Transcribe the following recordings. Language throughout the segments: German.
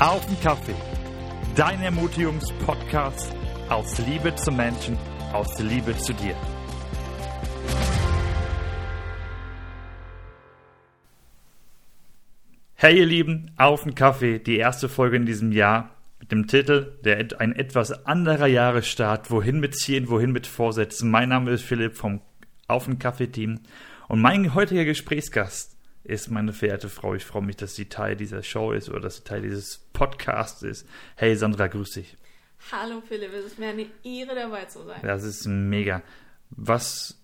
Auf den Kaffee. Dein Ermutigungspodcast aus Liebe zum Menschen, aus Liebe zu dir. Hey ihr Lieben, auf den Kaffee, die erste Folge in diesem Jahr mit dem Titel der ein etwas anderer Jahresstart, wohin mit Zielen, wohin mit Vorsätzen. Mein Name ist Philipp vom Auf den Kaffee Team und mein heutiger Gesprächsgast ist meine verehrte Frau. Ich freue mich, dass sie Teil dieser Show ist oder dass sie Teil dieses Podcasts ist. Hey Sandra, grüß dich. Hallo Philipp, es ist mir eine Ehre dabei zu sein. Das ist mega. Was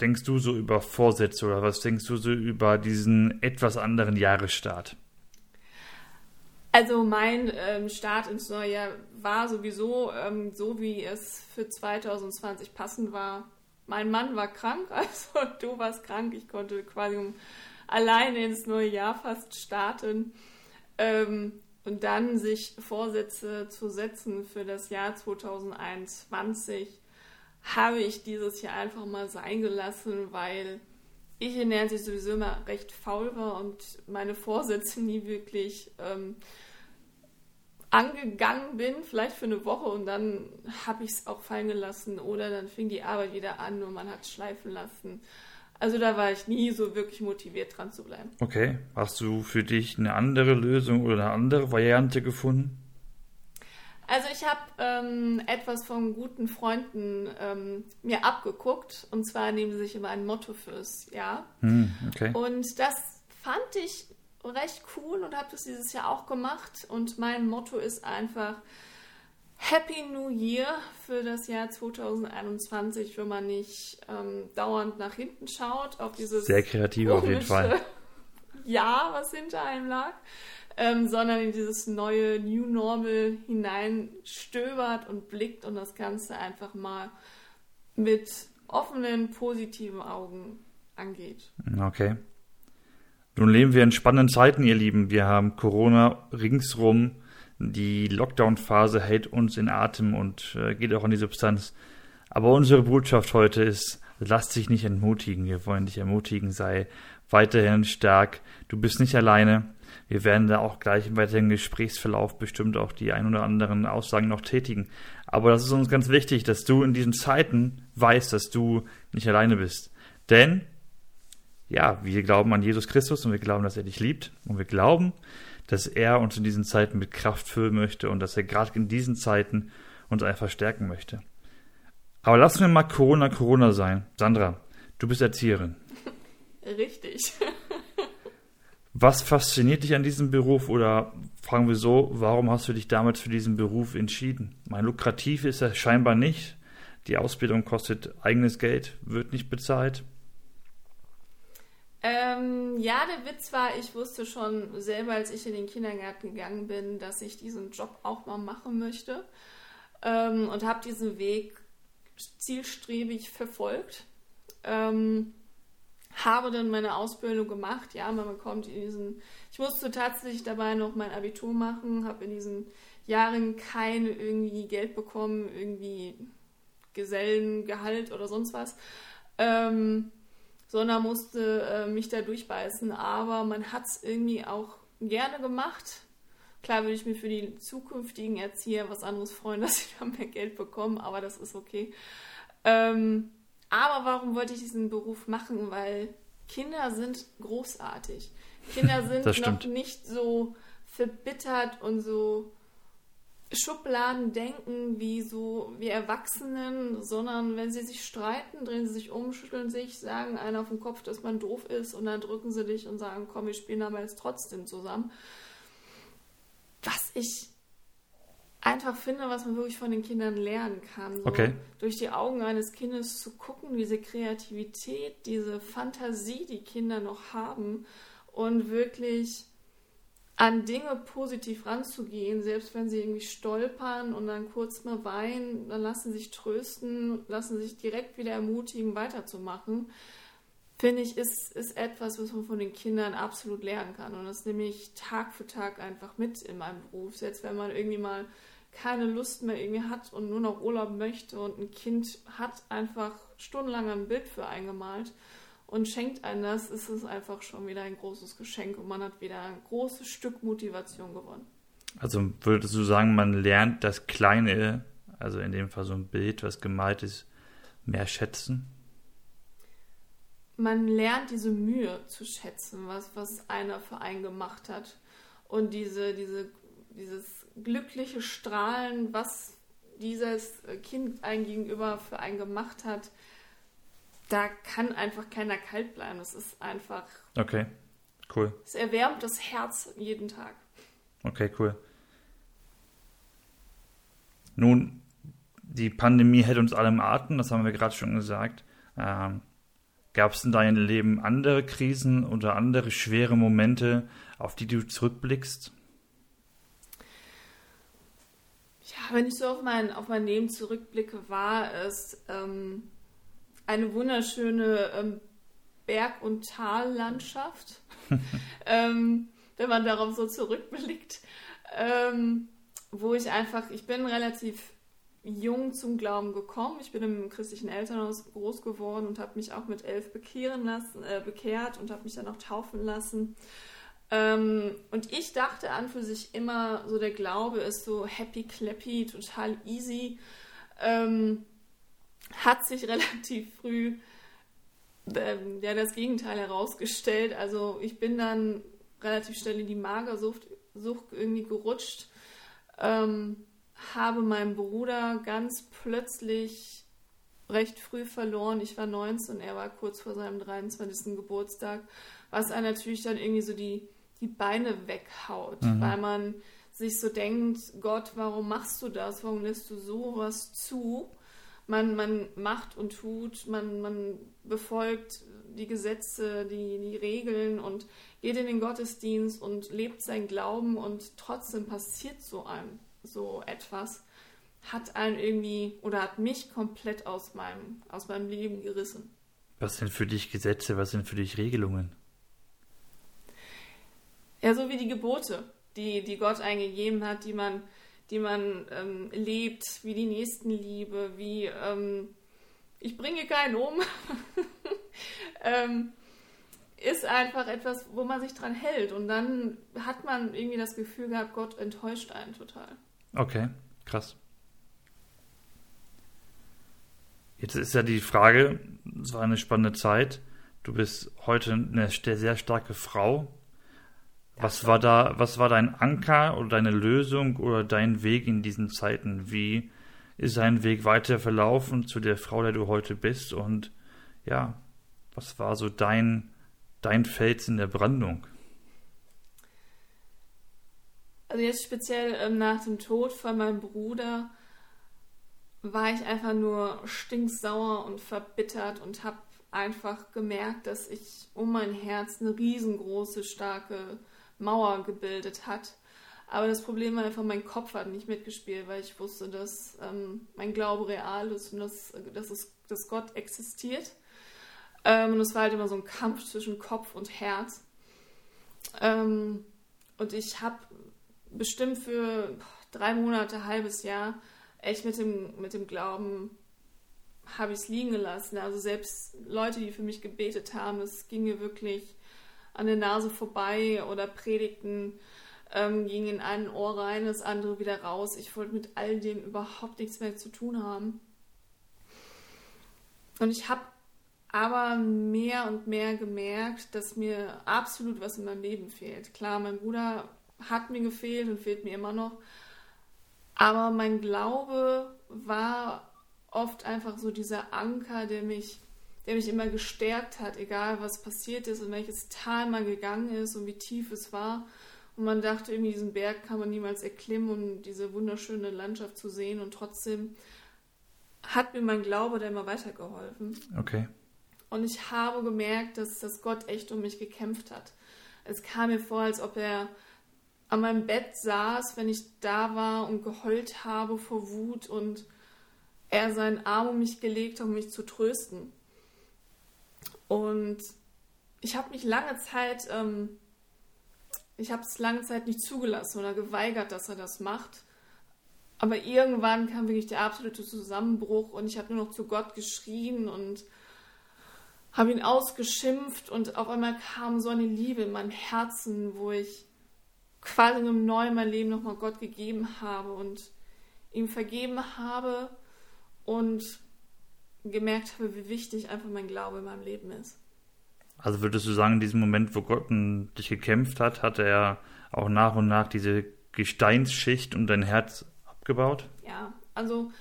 denkst du so über Vorsätze oder was denkst du so über diesen etwas anderen Jahresstart? Also mein ähm, Start ins neue Jahr war sowieso ähm, so, wie es für 2020 passend war. Mein Mann war krank, also du warst krank. Ich konnte quasi alleine ins neue Jahr fast starten. Ähm, und dann sich Vorsätze zu setzen für das Jahr 2021, habe ich dieses Jahr einfach mal sein gelassen, weil ich in der sowieso immer recht faul war und meine Vorsätze nie wirklich ähm, angegangen bin, vielleicht für eine Woche und dann habe ich es auch fallen gelassen oder dann fing die Arbeit wieder an und man hat es schleifen lassen. Also da war ich nie so wirklich motiviert dran zu bleiben. Okay, hast du für dich eine andere Lösung oder eine andere Variante gefunden? Also ich habe ähm, etwas von guten Freunden ähm, mir abgeguckt und zwar nehmen sie sich immer ein Motto fürs Jahr. Hm, okay. Und das fand ich recht cool und habe das dieses Jahr auch gemacht und mein Motto ist einfach Happy New Year für das Jahr 2021, wenn man nicht ähm, dauernd nach hinten schaut auf dieses sehr kreativ auf jeden Fall Ja, was hinter einem lag, ähm, sondern in dieses neue New Normal hineinstöbert und blickt und das Ganze einfach mal mit offenen, positiven Augen angeht. Okay. Nun leben wir in spannenden Zeiten, ihr Lieben. Wir haben Corona ringsrum die Lockdown-Phase hält uns in Atem und äh, geht auch an die Substanz. Aber unsere Botschaft heute ist, lass dich nicht entmutigen. Wir wollen dich ermutigen, sei weiterhin stark. Du bist nicht alleine. Wir werden da auch gleich im weiteren Gesprächsverlauf bestimmt auch die ein oder anderen Aussagen noch tätigen. Aber das ist uns ganz wichtig, dass du in diesen Zeiten weißt, dass du nicht alleine bist. Denn, ja, wir glauben an Jesus Christus und wir glauben, dass er dich liebt und wir glauben, dass er uns in diesen Zeiten mit Kraft füllen möchte und dass er gerade in diesen Zeiten uns einfach stärken möchte. Aber lassen wir mal Corona Corona sein. Sandra, du bist Erzieherin. Richtig. Was fasziniert dich an diesem Beruf oder fragen wir so, warum hast du dich damals für diesen Beruf entschieden? Mein lukrativ ist er scheinbar nicht. Die Ausbildung kostet eigenes Geld, wird nicht bezahlt. Ähm, ja, der Witz war, ich wusste schon selber, als ich in den Kindergarten gegangen bin, dass ich diesen Job auch mal machen möchte ähm, und habe diesen Weg zielstrebig verfolgt. Ähm, habe dann meine Ausbildung gemacht. Ja, man bekommt in diesen. Ich musste tatsächlich dabei noch mein Abitur machen, habe in diesen Jahren kein irgendwie Geld bekommen, irgendwie Gesellengehalt oder sonst was. Ähm, sondern musste äh, mich da durchbeißen. Aber man hat es irgendwie auch gerne gemacht. Klar würde ich mir für die zukünftigen Erzieher was anderes freuen, dass sie da mehr Geld bekommen, aber das ist okay. Ähm, aber warum wollte ich diesen Beruf machen? Weil Kinder sind großartig. Kinder sind noch nicht so verbittert und so Schubladen denken wie so wie Erwachsenen, sondern wenn sie sich streiten, drehen sie sich um, schütteln sich, sagen einer auf den Kopf, dass man doof ist und dann drücken sie dich und sagen, komm, wir spielen aber jetzt trotzdem zusammen. Was ich einfach finde, was man wirklich von den Kindern lernen kann. So okay. Durch die Augen eines Kindes zu gucken, diese Kreativität, diese Fantasie, die Kinder noch haben und wirklich an Dinge positiv ranzugehen, selbst wenn sie irgendwie stolpern und dann kurz mal weinen, dann lassen sich trösten, lassen sich direkt wieder ermutigen, weiterzumachen, finde ich, ist, ist etwas, was man von den Kindern absolut lernen kann. Und das nehme ich Tag für Tag einfach mit in meinem Beruf. Selbst wenn man irgendwie mal keine Lust mehr irgendwie hat und nur noch Urlaub möchte und ein Kind hat einfach stundenlang ein Bild für eingemalt und schenkt einem das, ist es einfach schon wieder ein großes Geschenk und man hat wieder ein großes Stück Motivation gewonnen. Also würdest du sagen, man lernt das Kleine, also in dem Fall so ein Bild, was gemalt ist, mehr schätzen? Man lernt diese Mühe zu schätzen, was, was einer für einen gemacht hat. Und diese, diese, dieses glückliche Strahlen, was dieses Kind einem gegenüber für einen gemacht hat, da kann einfach keiner kalt bleiben. Es ist einfach. Okay, cool. Es erwärmt das Herz jeden Tag. Okay, cool. Nun, die Pandemie hält uns alle im Atem, das haben wir gerade schon gesagt. Ähm, Gab es in deinem Leben andere Krisen oder andere schwere Momente, auf die du zurückblickst? Ja, wenn ich so auf mein, auf mein Leben zurückblicke, war es ähm, eine wunderschöne ähm, Berg- und Tallandschaft, ähm, wenn man darauf so zurückblickt, ähm, wo ich einfach, ich bin relativ jung zum Glauben gekommen. Ich bin im christlichen Elternhaus groß geworden und habe mich auch mit elf bekehren lassen, äh, bekehrt und habe mich dann auch taufen lassen. Ähm, und ich dachte an für sich immer, so der Glaube ist so happy clappy, total easy. Ähm, hat sich relativ früh ähm, ja, das Gegenteil herausgestellt. Also ich bin dann relativ schnell in die Magersucht Sucht irgendwie gerutscht, ähm, habe meinen Bruder ganz plötzlich recht früh verloren. Ich war 19, er war kurz vor seinem 23. Geburtstag, was er natürlich dann irgendwie so die, die Beine weghaut, mhm. weil man sich so denkt, Gott, warum machst du das? Warum lässt du sowas zu? Man, man macht und tut, man, man befolgt die Gesetze, die, die Regeln und geht in den Gottesdienst und lebt sein Glauben und trotzdem passiert so einem so etwas, hat einen irgendwie oder hat mich komplett aus meinem, aus meinem Leben gerissen. Was sind für dich Gesetze, was sind für dich Regelungen? Ja, so wie die Gebote, die, die Gott eingegeben hat, die man die man ähm, lebt, wie die Nächstenliebe, wie ähm, ich bringe keinen um, ähm, ist einfach etwas, wo man sich dran hält. Und dann hat man irgendwie das Gefühl gehabt, Gott enttäuscht einen total. Okay, krass. Jetzt ist ja die Frage, es war eine spannende Zeit. Du bist heute eine sehr starke Frau. Was war da, was war dein Anker oder deine Lösung oder dein Weg in diesen Zeiten? Wie ist dein Weg weiter verlaufen zu der Frau, der du heute bist? Und ja, was war so dein, dein Fels in der Brandung? Also jetzt speziell ähm, nach dem Tod von meinem Bruder war ich einfach nur stinksauer und verbittert und habe einfach gemerkt, dass ich um mein Herz eine riesengroße, starke Mauer gebildet hat. Aber das Problem war einfach, mein Kopf hat nicht mitgespielt, weil ich wusste, dass ähm, mein Glaube real ist und dass, dass, es, dass Gott existiert. Ähm, und es war halt immer so ein Kampf zwischen Kopf und Herz. Ähm, und ich habe bestimmt für drei Monate, halbes Jahr echt mit dem, mit dem Glauben habe ich es liegen gelassen. Also selbst Leute, die für mich gebetet haben, es ging mir wirklich an der Nase vorbei oder Predigten ähm, gingen in ein Ohr rein, das andere wieder raus. Ich wollte mit all dem überhaupt nichts mehr zu tun haben. Und ich habe aber mehr und mehr gemerkt, dass mir absolut was in meinem Leben fehlt. Klar, mein Bruder hat mir gefehlt und fehlt mir immer noch. Aber mein Glaube war oft einfach so dieser Anker, der mich der mich immer gestärkt hat, egal was passiert ist und welches Tal man gegangen ist und wie tief es war. Und man dachte, irgendwie diesen Berg kann man niemals erklimmen und diese wunderschöne Landschaft zu sehen. Und trotzdem hat mir mein Glaube da immer weitergeholfen. Okay. Und ich habe gemerkt, dass, dass Gott echt um mich gekämpft hat. Es kam mir vor, als ob er an meinem Bett saß, wenn ich da war und geheult habe vor Wut und er seinen Arm um mich gelegt hat, um mich zu trösten. Und ich habe mich lange Zeit, ähm, ich habe es lange Zeit nicht zugelassen oder geweigert, dass er das macht. Aber irgendwann kam wirklich der absolute Zusammenbruch und ich habe nur noch zu Gott geschrien und habe ihn ausgeschimpft und auf einmal kam so eine Liebe in mein Herzen, wo ich quasi neu mein Leben nochmal Gott gegeben habe und ihm vergeben habe und gemerkt habe, wie wichtig einfach mein Glaube in meinem Leben ist. Also würdest du sagen, in diesem Moment, wo Gott dich gekämpft hat, hat er auch nach und nach diese Gesteinsschicht um dein Herz abgebaut? Ja, also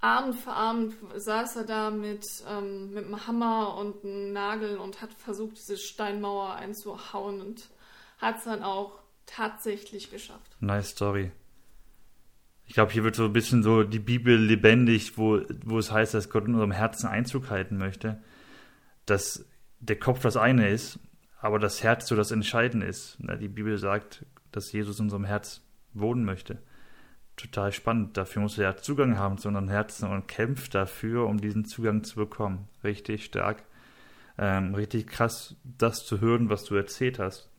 Abend für Abend saß er da mit, ähm, mit einem Hammer und einem Nagel und hat versucht, diese Steinmauer einzuhauen und hat es dann auch tatsächlich geschafft. Nice Story. Ich glaube, hier wird so ein bisschen so die Bibel lebendig, wo, wo es heißt, dass Gott in unserem Herzen Einzug halten möchte. Dass der Kopf das eine ist, aber das Herz so das Entscheidende ist. Die Bibel sagt, dass Jesus in unserem Herz wohnen möchte. Total spannend. Dafür muss er ja Zugang haben zu unserem Herzen und kämpft dafür, um diesen Zugang zu bekommen. Richtig stark. Ähm, richtig krass, das zu hören, was du erzählt hast.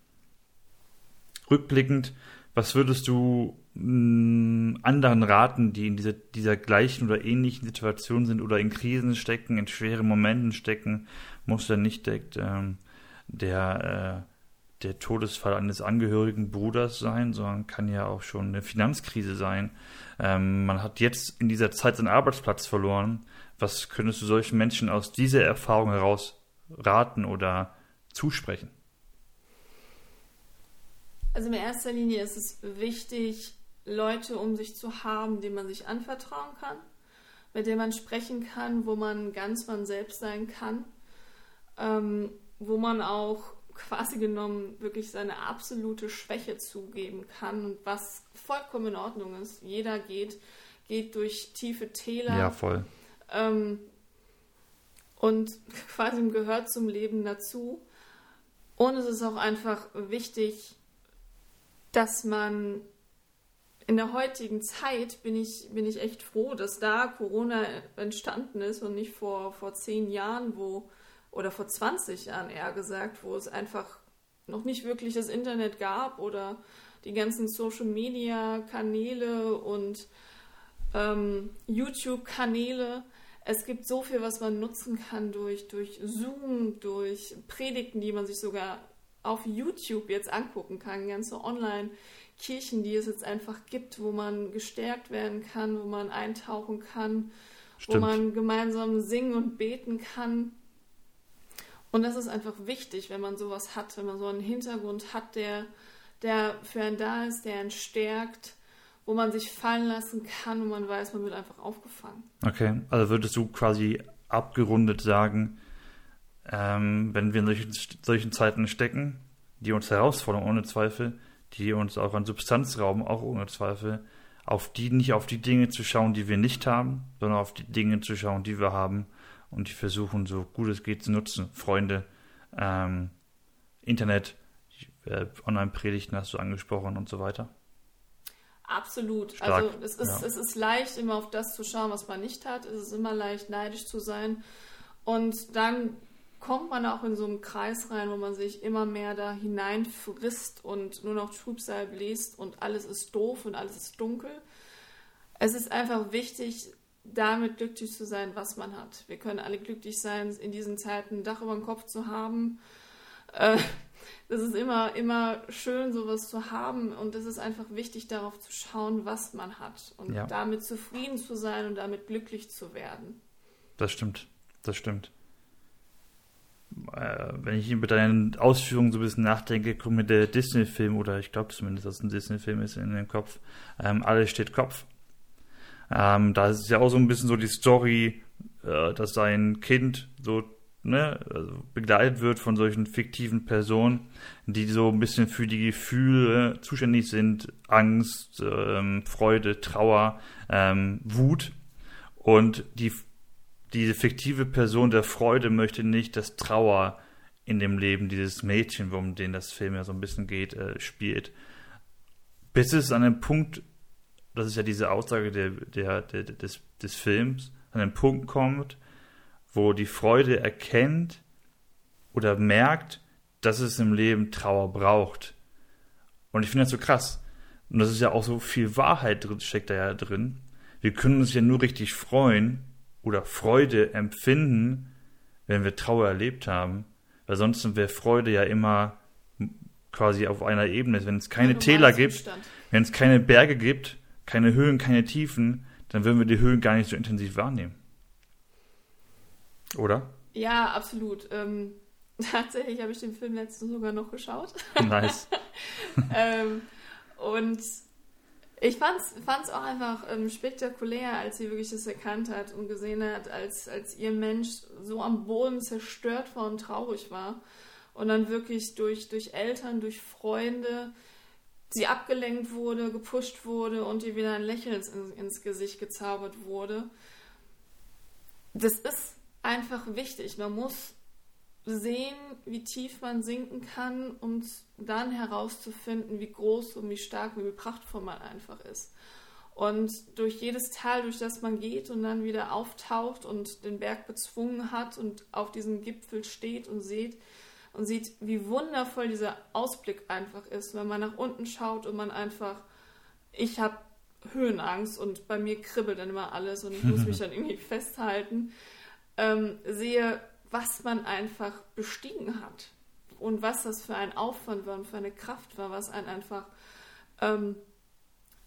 Rückblickend, was würdest du anderen raten, die in dieser, dieser gleichen oder ähnlichen Situation sind oder in Krisen stecken, in schweren Momenten stecken, muss er nicht direkt ähm, der, äh, der Todesfall eines angehörigen Bruders sein, sondern kann ja auch schon eine Finanzkrise sein. Ähm, man hat jetzt in dieser Zeit seinen Arbeitsplatz verloren. Was könntest du solchen Menschen aus dieser Erfahrung heraus raten oder zusprechen? Also in erster Linie ist es wichtig, Leute um sich zu haben, denen man sich anvertrauen kann, mit denen man sprechen kann, wo man ganz man selbst sein kann, ähm, wo man auch quasi genommen wirklich seine absolute Schwäche zugeben kann und was vollkommen in Ordnung ist. Jeder geht, geht durch tiefe Täler. Ja, voll. Ähm, und quasi gehört zum Leben dazu. Und es ist auch einfach wichtig, dass man in der heutigen Zeit bin ich, bin ich echt froh, dass da Corona entstanden ist und nicht vor, vor zehn Jahren, wo, oder vor 20 Jahren eher gesagt, wo es einfach noch nicht wirklich das Internet gab oder die ganzen Social Media Kanäle und ähm, YouTube Kanäle. Es gibt so viel, was man nutzen kann durch, durch Zoom, durch Predigten, die man sich sogar auf YouTube jetzt angucken kann, ganze Online-Kirchen, die es jetzt einfach gibt, wo man gestärkt werden kann, wo man eintauchen kann, Stimmt. wo man gemeinsam singen und beten kann. Und das ist einfach wichtig, wenn man sowas hat, wenn man so einen Hintergrund hat, der, der für einen da ist, der einen stärkt, wo man sich fallen lassen kann und man weiß, man wird einfach aufgefangen. Okay, also würdest du quasi abgerundet sagen, ähm, wenn wir in solchen, solchen Zeiten stecken, die uns herausfordern ohne Zweifel, die uns auch an Substanz rauben, auch ohne Zweifel, auf die nicht auf die Dinge zu schauen, die wir nicht haben, sondern auf die Dinge zu schauen, die wir haben und die versuchen, so gut es geht zu nutzen. Freunde, ähm, Internet, äh, Online-Predigten hast du angesprochen und so weiter. Absolut. Stark. Also es ist, ja. es ist leicht, immer auf das zu schauen, was man nicht hat. Es ist immer leicht, neidisch zu sein. Und dann kommt man auch in so einen Kreis rein, wo man sich immer mehr da hineinfrisst und nur noch Trübsal bläst und alles ist doof und alles ist dunkel. Es ist einfach wichtig, damit glücklich zu sein, was man hat. Wir können alle glücklich sein, in diesen Zeiten ein Dach über dem Kopf zu haben. Äh, das ist immer, immer schön, sowas zu haben und es ist einfach wichtig, darauf zu schauen, was man hat und ja. damit zufrieden zu sein und damit glücklich zu werden. Das stimmt, das stimmt äh, wenn ich über deine Ausführungen so ein bisschen nachdenke, kommt mir der Disney-Film, oder ich glaube zumindest, dass es ein Disney-Film ist, in den Kopf. Ähm, Alles steht Kopf. Ähm, da ist ja auch so ein bisschen so die Story, äh, dass sein Kind so ne, also begleitet wird von solchen fiktiven Personen, die so ein bisschen für die Gefühle zuständig sind, Angst, ähm, Freude, Trauer, ähm, Wut. Und die diese fiktive Person der Freude möchte nicht, dass Trauer in dem Leben dieses Mädchen, um den das Film ja so ein bisschen geht, äh, spielt. Bis es an einem Punkt, das ist ja diese Aussage der, der, der, des, des Films, an einen Punkt kommt, wo die Freude erkennt oder merkt, dass es im Leben Trauer braucht. Und ich finde das so krass. Und das ist ja auch so viel Wahrheit drin, steckt da ja drin. Wir können uns ja nur richtig freuen, oder Freude empfinden, wenn wir Trauer erlebt haben, weil sonst wäre Freude ja immer quasi auf einer Ebene. Wenn es keine Täler gibt, wenn es keine Berge gibt, keine Höhen, keine Tiefen, dann würden wir die Höhen gar nicht so intensiv wahrnehmen. Oder? Ja, absolut. Ähm, tatsächlich habe ich den Film letztens sogar noch geschaut. Nice. ähm, und ich fand es auch einfach ähm, spektakulär, als sie wirklich das erkannt hat und gesehen hat, als, als ihr Mensch so am Boden zerstört war und traurig war. Und dann wirklich durch, durch Eltern, durch Freunde sie abgelenkt wurde, gepusht wurde und ihr wieder ein Lächeln ins, ins Gesicht gezaubert wurde. Das ist einfach wichtig. Man muss sehen, wie tief man sinken kann, um dann herauszufinden, wie groß und wie stark und wie prachtvoll man einfach ist. Und durch jedes Tal, durch das man geht und dann wieder auftaucht und den Berg bezwungen hat und auf diesem Gipfel steht und sieht und sieht, wie wundervoll dieser Ausblick einfach ist, wenn man nach unten schaut und man einfach, ich habe Höhenangst und bei mir kribbelt dann immer alles und ich muss mich dann irgendwie festhalten, ähm, sehe, was man einfach bestiegen hat und was das für ein Aufwand war und für eine Kraft war, was einen einfach, ähm,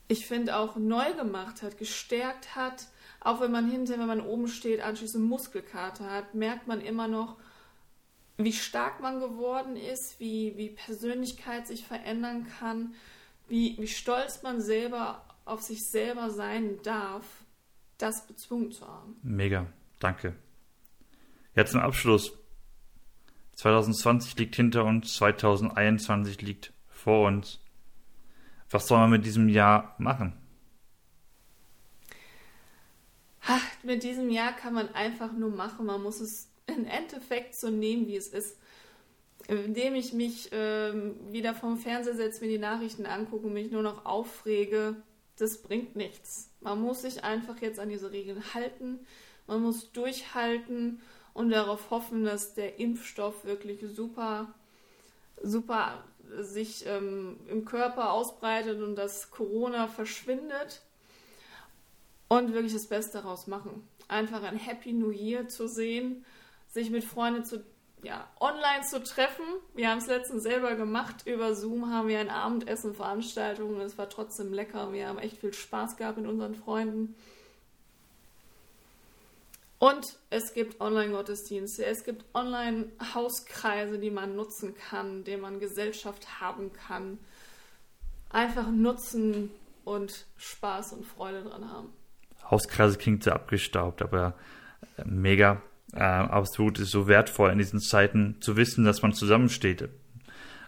ich finde, auch neu gemacht hat, gestärkt hat. Auch wenn man hinterher, wenn man oben steht, anschließend Muskelkater hat, merkt man immer noch, wie stark man geworden ist, wie, wie Persönlichkeit sich verändern kann, wie, wie stolz man selber auf sich selber sein darf, das bezwungen zu haben. Mega, danke. Jetzt zum Abschluss. 2020 liegt hinter uns, 2021 liegt vor uns. Was soll man mit diesem Jahr machen? Ach, mit diesem Jahr kann man einfach nur machen. Man muss es im Endeffekt so nehmen, wie es ist. Indem ich mich ähm, wieder vom Fernseher setze, mir die Nachrichten angucke und mich nur noch aufrege, das bringt nichts. Man muss sich einfach jetzt an diese Regeln halten. Man muss durchhalten und darauf hoffen, dass der Impfstoff wirklich super, super sich ähm, im Körper ausbreitet und dass Corona verschwindet und wirklich das Beste daraus machen. Einfach ein Happy New Year zu sehen, sich mit Freunden zu, ja, online zu treffen. Wir haben es letztens selber gemacht. Über Zoom haben wir ein Abendessen, Veranstaltungen. Es war trotzdem lecker. Wir haben echt viel Spaß gehabt mit unseren Freunden. Und es gibt Online-Gottesdienste, es gibt Online-Hauskreise, die man nutzen kann, denen man Gesellschaft haben kann. Einfach nutzen und Spaß und Freude dran haben. Hauskreise klingt sehr abgestaubt, aber äh, mega. Äh, absolut ist so wertvoll in diesen Zeiten zu wissen, dass man zusammensteht.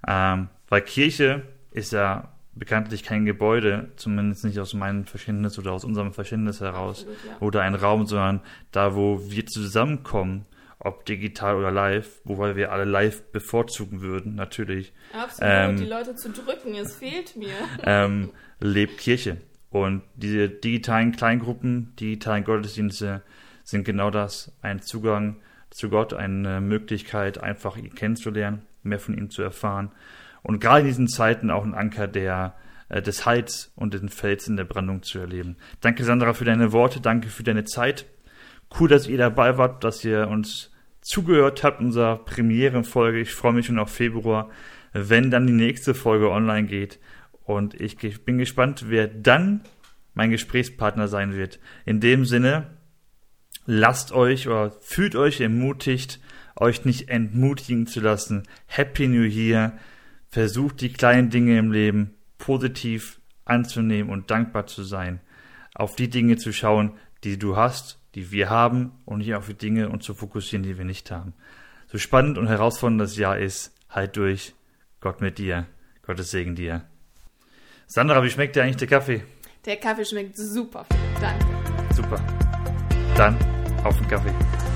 Ähm, weil Kirche ist ja bekanntlich kein Gebäude, zumindest nicht aus meinem Verständnis oder aus unserem Verständnis heraus, Absolut, ja. oder ein Raum, sondern da, wo wir zusammenkommen, ob digital oder live, wobei wir alle live bevorzugen würden, natürlich. Absolut, ähm, die Leute zu drücken, es fehlt mir. Ähm, lebt Kirche. Und diese digitalen Kleingruppen, digitalen Gottesdienste sind genau das, ein Zugang zu Gott, eine Möglichkeit, einfach ihn kennenzulernen, mehr von ihm zu erfahren und gerade in diesen Zeiten auch ein Anker der, äh, des Heiz und den Fels in der Brandung zu erleben. Danke, Sandra, für deine Worte, danke für deine Zeit. Cool, dass ihr dabei wart, dass ihr uns zugehört habt, unserer Premierenfolge. Ich freue mich schon auf Februar, wenn dann die nächste Folge online geht. Und ich bin gespannt, wer dann mein Gesprächspartner sein wird. In dem Sinne, lasst euch oder fühlt euch ermutigt, euch nicht entmutigen zu lassen. Happy New Year. Versuch die kleinen Dinge im Leben positiv anzunehmen und dankbar zu sein. Auf die Dinge zu schauen, die du hast, die wir haben und nicht auf die Dinge und zu fokussieren, die wir nicht haben. So spannend und herausfordernd das Jahr ist, halt durch. Gott mit dir. Gottes Segen dir. Sandra, wie schmeckt dir eigentlich der Kaffee? Der Kaffee schmeckt super. Danke. Super. Dann auf den Kaffee.